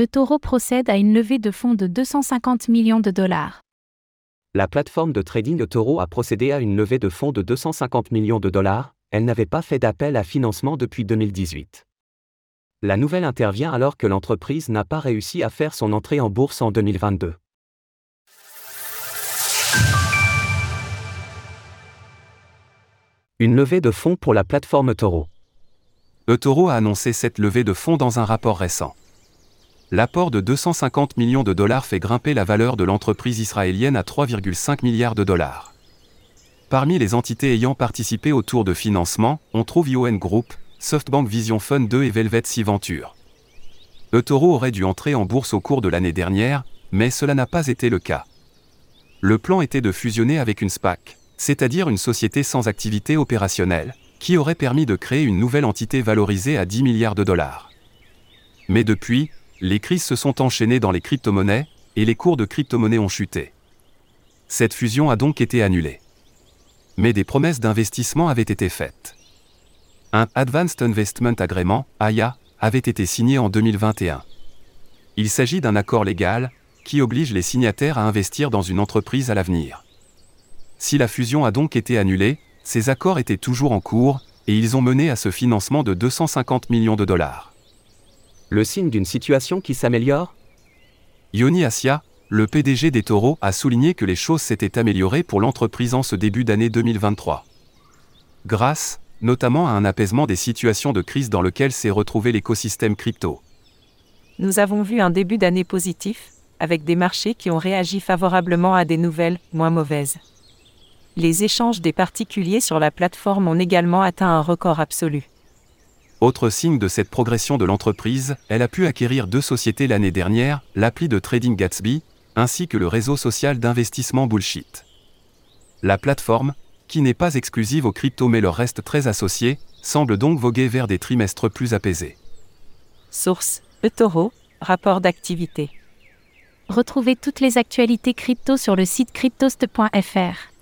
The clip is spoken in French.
eToro procède à une levée de fonds de 250 millions de dollars. La plateforme de trading eToro a procédé à une levée de fonds de 250 millions de dollars, elle n'avait pas fait d'appel à financement depuis 2018. La nouvelle intervient alors que l'entreprise n'a pas réussi à faire son entrée en bourse en 2022. Une levée de fonds pour la plateforme eToro. eToro a annoncé cette levée de fonds dans un rapport récent. L'apport de 250 millions de dollars fait grimper la valeur de l'entreprise israélienne à 3,5 milliards de dollars. Parmi les entités ayant participé au tour de financement, on trouve ION Group, SoftBank Vision Fund 2 et Velvet Sea Venture. eToro aurait dû entrer en bourse au cours de l'année dernière, mais cela n'a pas été le cas. Le plan était de fusionner avec une SPAC, c'est-à-dire une société sans activité opérationnelle, qui aurait permis de créer une nouvelle entité valorisée à 10 milliards de dollars. Mais depuis, les crises se sont enchaînées dans les crypto-monnaies, et les cours de crypto-monnaies ont chuté. Cette fusion a donc été annulée. Mais des promesses d'investissement avaient été faites. Un Advanced Investment Agreement, AIA, avait été signé en 2021. Il s'agit d'un accord légal, qui oblige les signataires à investir dans une entreprise à l'avenir. Si la fusion a donc été annulée, ces accords étaient toujours en cours, et ils ont mené à ce financement de 250 millions de dollars le signe d'une situation qui s'améliore? Yoni Asia, le PDG des taureaux, a souligné que les choses s'étaient améliorées pour l'entreprise en ce début d'année 2023. Grâce, notamment à un apaisement des situations de crise dans lequel s'est retrouvé l'écosystème crypto. Nous avons vu un début d'année positif, avec des marchés qui ont réagi favorablement à des nouvelles, moins mauvaises. Les échanges des particuliers sur la plateforme ont également atteint un record absolu. Autre signe de cette progression de l'entreprise, elle a pu acquérir deux sociétés l'année dernière, l'appli de trading Gatsby, ainsi que le réseau social d'investissement Bullshit. La plateforme, qui n'est pas exclusive aux crypto mais leur reste très associée, semble donc voguer vers des trimestres plus apaisés. Source eToro, rapport d'activité. Retrouvez toutes les actualités crypto sur le site cryptost.fr.